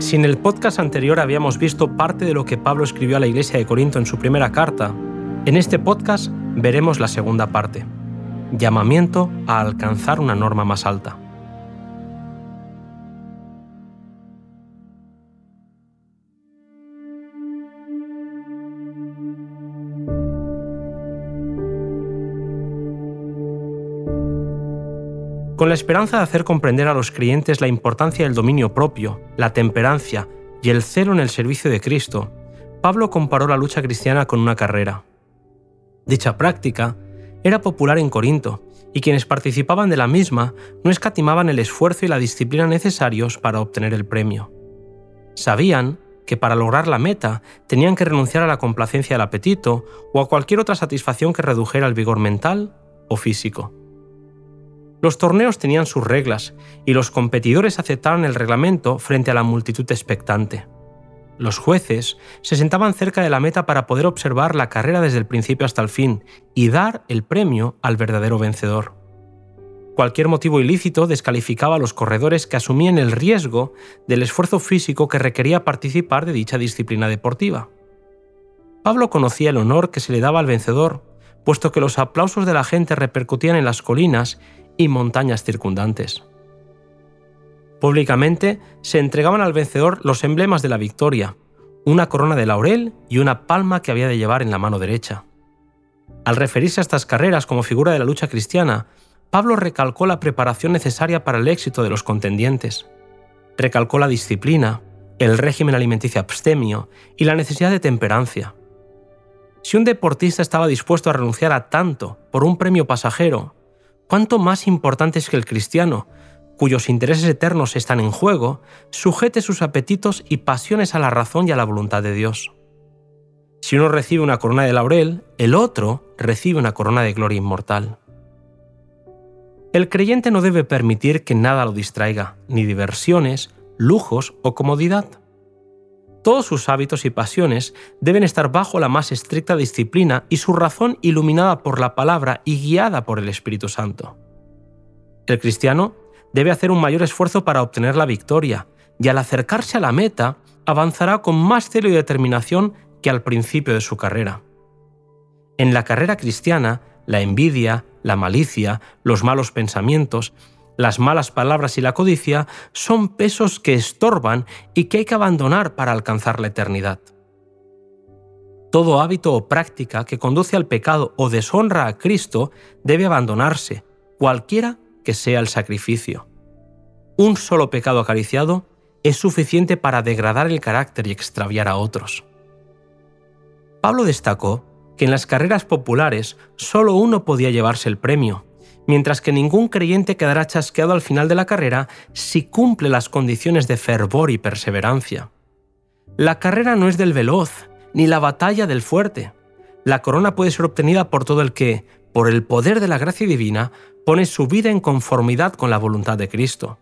Si en el podcast anterior habíamos visto parte de lo que Pablo escribió a la iglesia de Corinto en su primera carta, en este podcast veremos la segunda parte, llamamiento a alcanzar una norma más alta. Con la esperanza de hacer comprender a los creyentes la importancia del dominio propio, la temperancia y el celo en el servicio de Cristo, Pablo comparó la lucha cristiana con una carrera. Dicha práctica era popular en Corinto, y quienes participaban de la misma no escatimaban el esfuerzo y la disciplina necesarios para obtener el premio. Sabían que para lograr la meta tenían que renunciar a la complacencia del apetito o a cualquier otra satisfacción que redujera el vigor mental o físico. Los torneos tenían sus reglas y los competidores aceptaban el reglamento frente a la multitud expectante. Los jueces se sentaban cerca de la meta para poder observar la carrera desde el principio hasta el fin y dar el premio al verdadero vencedor. Cualquier motivo ilícito descalificaba a los corredores que asumían el riesgo del esfuerzo físico que requería participar de dicha disciplina deportiva. Pablo conocía el honor que se le daba al vencedor, puesto que los aplausos de la gente repercutían en las colinas y montañas circundantes. Públicamente se entregaban al vencedor los emblemas de la victoria, una corona de laurel y una palma que había de llevar en la mano derecha. Al referirse a estas carreras como figura de la lucha cristiana, Pablo recalcó la preparación necesaria para el éxito de los contendientes. Recalcó la disciplina, el régimen alimenticio abstemio y la necesidad de temperancia. Si un deportista estaba dispuesto a renunciar a tanto por un premio pasajero, ¿cuánto más importante es que el cristiano, cuyos intereses eternos están en juego, sujete sus apetitos y pasiones a la razón y a la voluntad de Dios? Si uno recibe una corona de laurel, el otro recibe una corona de gloria inmortal. El creyente no debe permitir que nada lo distraiga, ni diversiones, lujos o comodidad. Todos sus hábitos y pasiones deben estar bajo la más estricta disciplina y su razón iluminada por la palabra y guiada por el Espíritu Santo. El cristiano debe hacer un mayor esfuerzo para obtener la victoria y al acercarse a la meta avanzará con más celo y determinación que al principio de su carrera. En la carrera cristiana, la envidia, la malicia, los malos pensamientos las malas palabras y la codicia son pesos que estorban y que hay que abandonar para alcanzar la eternidad. Todo hábito o práctica que conduce al pecado o deshonra a Cristo debe abandonarse, cualquiera que sea el sacrificio. Un solo pecado acariciado es suficiente para degradar el carácter y extraviar a otros. Pablo destacó que en las carreras populares solo uno podía llevarse el premio, mientras que ningún creyente quedará chasqueado al final de la carrera si cumple las condiciones de fervor y perseverancia. La carrera no es del veloz, ni la batalla del fuerte. La corona puede ser obtenida por todo el que, por el poder de la gracia divina, pone su vida en conformidad con la voluntad de Cristo.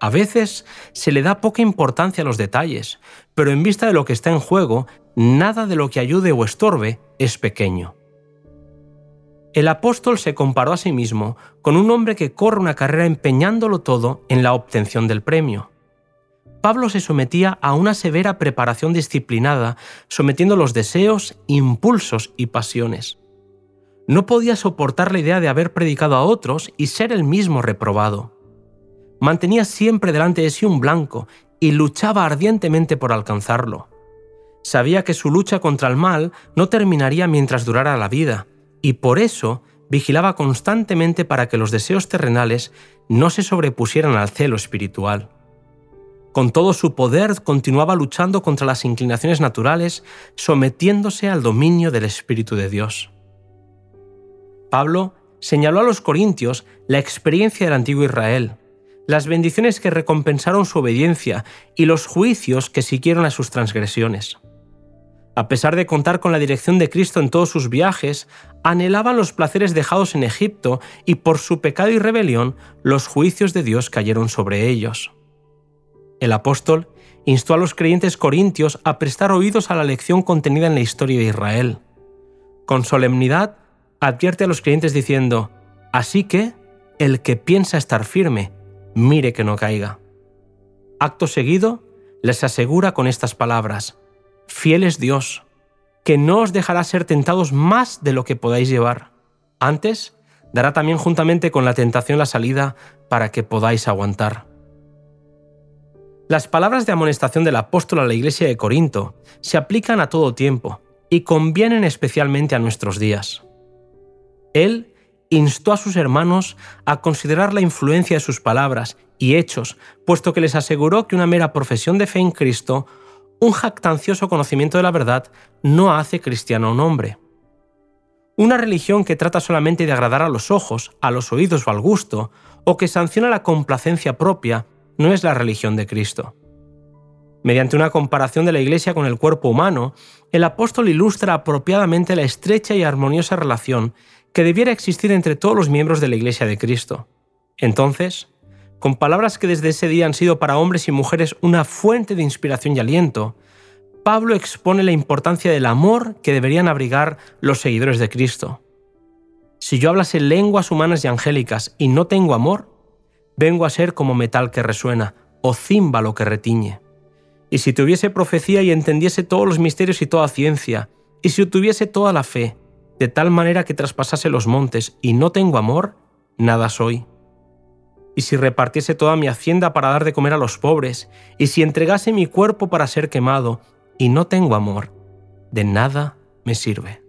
A veces se le da poca importancia a los detalles, pero en vista de lo que está en juego, nada de lo que ayude o estorbe es pequeño. El apóstol se comparó a sí mismo con un hombre que corre una carrera empeñándolo todo en la obtención del premio. Pablo se sometía a una severa preparación disciplinada, sometiendo los deseos, impulsos y pasiones. No podía soportar la idea de haber predicado a otros y ser el mismo reprobado. Mantenía siempre delante de sí un blanco y luchaba ardientemente por alcanzarlo. Sabía que su lucha contra el mal no terminaría mientras durara la vida, y por eso vigilaba constantemente para que los deseos terrenales no se sobrepusieran al celo espiritual. Con todo su poder continuaba luchando contra las inclinaciones naturales, sometiéndose al dominio del Espíritu de Dios. Pablo señaló a los corintios la experiencia del antiguo Israel, las bendiciones que recompensaron su obediencia y los juicios que siguieron a sus transgresiones. A pesar de contar con la dirección de Cristo en todos sus viajes, anhelaban los placeres dejados en Egipto y por su pecado y rebelión los juicios de Dios cayeron sobre ellos. El apóstol instó a los creyentes corintios a prestar oídos a la lección contenida en la historia de Israel. Con solemnidad advierte a los creyentes diciendo, Así que, el que piensa estar firme, mire que no caiga. Acto seguido, les asegura con estas palabras, Fiel es Dios, que no os dejará ser tentados más de lo que podáis llevar. Antes, dará también juntamente con la tentación la salida para que podáis aguantar. Las palabras de amonestación del apóstol a la iglesia de Corinto se aplican a todo tiempo y convienen especialmente a nuestros días. Él instó a sus hermanos a considerar la influencia de sus palabras y hechos, puesto que les aseguró que una mera profesión de fe en Cristo, un jactancioso conocimiento de la verdad, no hace cristiano un hombre. Una religión que trata solamente de agradar a los ojos, a los oídos o al gusto, o que sanciona la complacencia propia, no es la religión de Cristo. Mediante una comparación de la Iglesia con el cuerpo humano, el apóstol ilustra apropiadamente la estrecha y armoniosa relación que debiera existir entre todos los miembros de la Iglesia de Cristo. Entonces, con palabras que desde ese día han sido para hombres y mujeres una fuente de inspiración y aliento, Pablo expone la importancia del amor que deberían abrigar los seguidores de Cristo. Si yo hablase lenguas humanas y angélicas y no tengo amor, vengo a ser como metal que resuena o címbalo que retiñe. Y si tuviese profecía y entendiese todos los misterios y toda ciencia, y si tuviese toda la fe, de tal manera que traspasase los montes y no tengo amor, nada soy. Y si repartiese toda mi hacienda para dar de comer a los pobres, y si entregase mi cuerpo para ser quemado, y no tengo amor, de nada me sirve.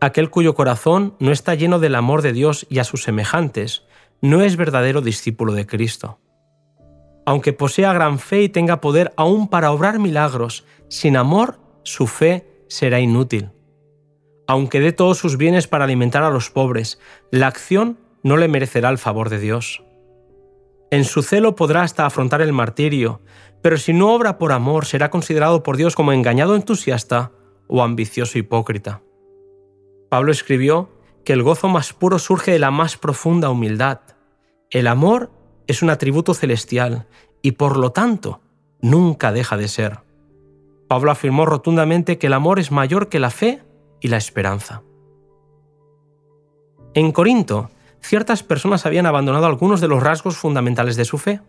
Aquel cuyo corazón no está lleno del amor de Dios y a sus semejantes, no es verdadero discípulo de Cristo. Aunque posea gran fe y tenga poder aún para obrar milagros, sin amor su fe será inútil. Aunque dé todos sus bienes para alimentar a los pobres, la acción no le merecerá el favor de Dios. En su celo podrá hasta afrontar el martirio, pero si no obra por amor será considerado por Dios como engañado entusiasta o ambicioso hipócrita. Pablo escribió que el gozo más puro surge de la más profunda humildad. El amor es un atributo celestial y por lo tanto nunca deja de ser. Pablo afirmó rotundamente que el amor es mayor que la fe y la esperanza. En Corinto, ciertas personas habían abandonado algunos de los rasgos fundamentales de su fe.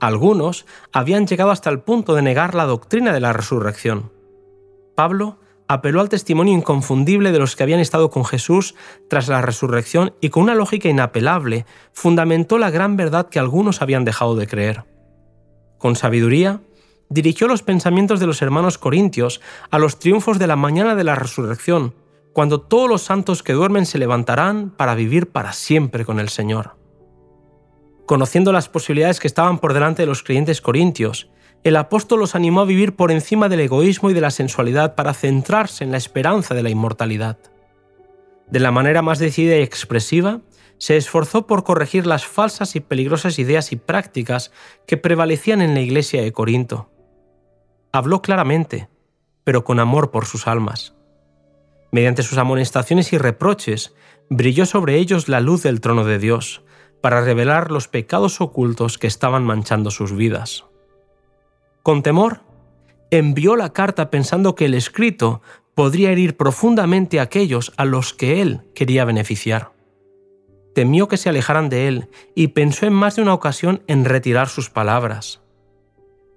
Algunos habían llegado hasta el punto de negar la doctrina de la resurrección. Pablo apeló al testimonio inconfundible de los que habían estado con Jesús tras la resurrección y con una lógica inapelable fundamentó la gran verdad que algunos habían dejado de creer. Con sabiduría, dirigió los pensamientos de los hermanos corintios a los triunfos de la mañana de la resurrección, cuando todos los santos que duermen se levantarán para vivir para siempre con el Señor. Conociendo las posibilidades que estaban por delante de los creyentes corintios, el apóstol los animó a vivir por encima del egoísmo y de la sensualidad para centrarse en la esperanza de la inmortalidad. De la manera más decidida y expresiva, se esforzó por corregir las falsas y peligrosas ideas y prácticas que prevalecían en la iglesia de Corinto. Habló claramente, pero con amor por sus almas. Mediante sus amonestaciones y reproches, brilló sobre ellos la luz del trono de Dios, para revelar los pecados ocultos que estaban manchando sus vidas. Con temor, envió la carta pensando que el escrito podría herir profundamente a aquellos a los que él quería beneficiar. Temió que se alejaran de él y pensó en más de una ocasión en retirar sus palabras.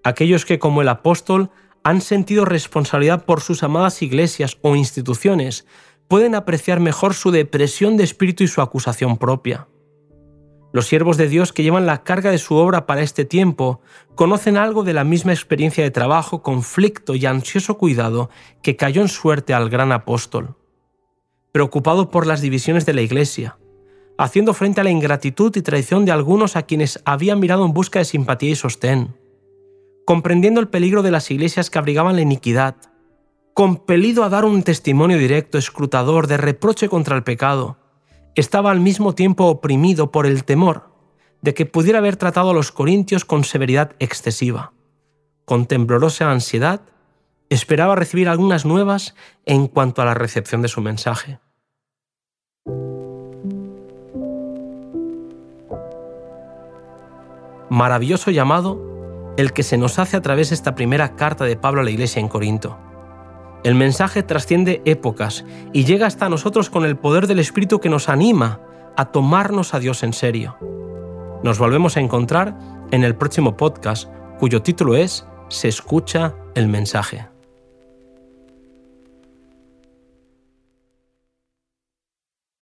Aquellos que, como el apóstol, han sentido responsabilidad por sus amadas iglesias o instituciones, pueden apreciar mejor su depresión de espíritu y su acusación propia. Los siervos de Dios que llevan la carga de su obra para este tiempo conocen algo de la misma experiencia de trabajo, conflicto y ansioso cuidado que cayó en suerte al gran apóstol. Preocupado por las divisiones de la Iglesia, haciendo frente a la ingratitud y traición de algunos a quienes había mirado en busca de simpatía y sostén, comprendiendo el peligro de las iglesias que abrigaban la iniquidad, compelido a dar un testimonio directo, escrutador, de reproche contra el pecado, estaba al mismo tiempo oprimido por el temor de que pudiera haber tratado a los corintios con severidad excesiva. Con temblorosa ansiedad, esperaba recibir algunas nuevas en cuanto a la recepción de su mensaje. Maravilloso llamado el que se nos hace a través de esta primera carta de Pablo a la iglesia en Corinto. El mensaje trasciende épocas y llega hasta nosotros con el poder del Espíritu que nos anima a tomarnos a Dios en serio. Nos volvemos a encontrar en el próximo podcast cuyo título es Se escucha el mensaje.